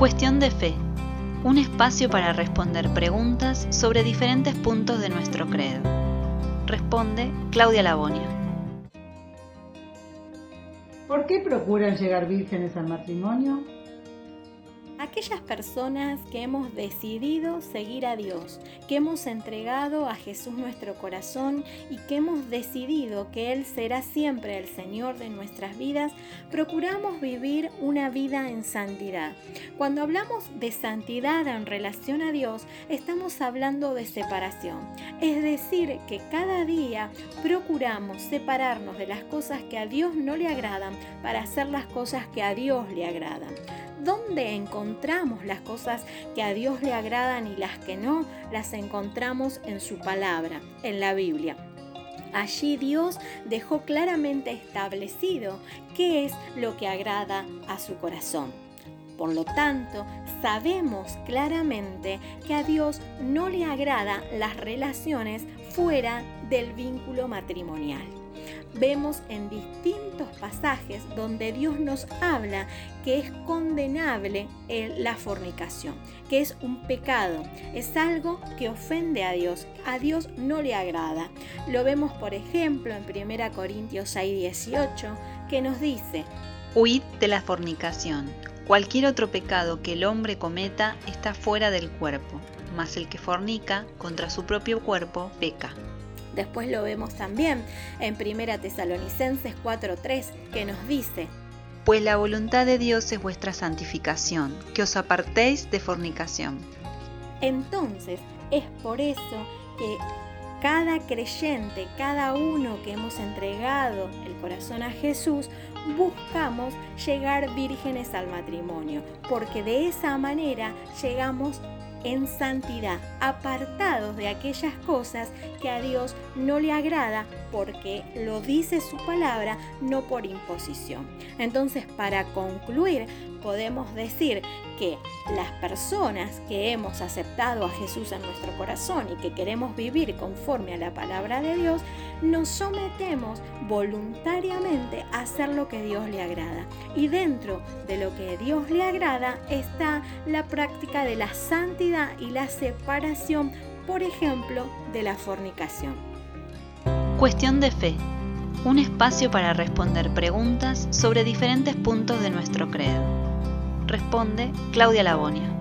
Cuestión de fe. Un espacio para responder preguntas sobre diferentes puntos de nuestro credo. Responde Claudia Labonia. ¿Por qué procuran llegar vírgenes al matrimonio? Aquellas personas que hemos decidido seguir a Dios, que hemos entregado a Jesús nuestro corazón y que hemos decidido que Él será siempre el Señor de nuestras vidas, procuramos vivir una vida en santidad. Cuando hablamos de santidad en relación a Dios, estamos hablando de separación. Es decir, que cada día procuramos separarnos de las cosas que a Dios no le agradan para hacer las cosas que a Dios le agradan. ¿Dónde encontramos las cosas que a Dios le agradan y las que no? Las encontramos en su palabra, en la Biblia. Allí Dios dejó claramente establecido qué es lo que agrada a su corazón. Por lo tanto, sabemos claramente que a Dios no le agrada las relaciones fuera del vínculo matrimonial vemos en distintos pasajes donde Dios nos habla que es condenable la fornicación, que es un pecado, es algo que ofende a Dios, a Dios no le agrada. Lo vemos por ejemplo en 1 Corintios 6, 18, que nos dice, Huid de la fornicación. Cualquier otro pecado que el hombre cometa está fuera del cuerpo, mas el que fornica contra su propio cuerpo peca. Después lo vemos también en 1 Tesalonicenses 4:3 que nos dice, Pues la voluntad de Dios es vuestra santificación, que os apartéis de fornicación. Entonces, es por eso que cada creyente, cada uno que hemos entregado el corazón a Jesús, buscamos llegar vírgenes al matrimonio, porque de esa manera llegamos en santidad, apartados de aquellas cosas que a Dios no le agrada porque lo dice su palabra, no por imposición. Entonces, para concluir, podemos decir que las personas que hemos aceptado a Jesús en nuestro corazón y que queremos vivir conforme a la palabra de Dios, nos sometemos voluntariamente a hacer lo que Dios le agrada. Y dentro de lo que Dios le agrada está la práctica de la santidad y la separación, por ejemplo, de la fornicación. Cuestión de fe. Un espacio para responder preguntas sobre diferentes puntos de nuestro credo. Responde Claudia Labonia.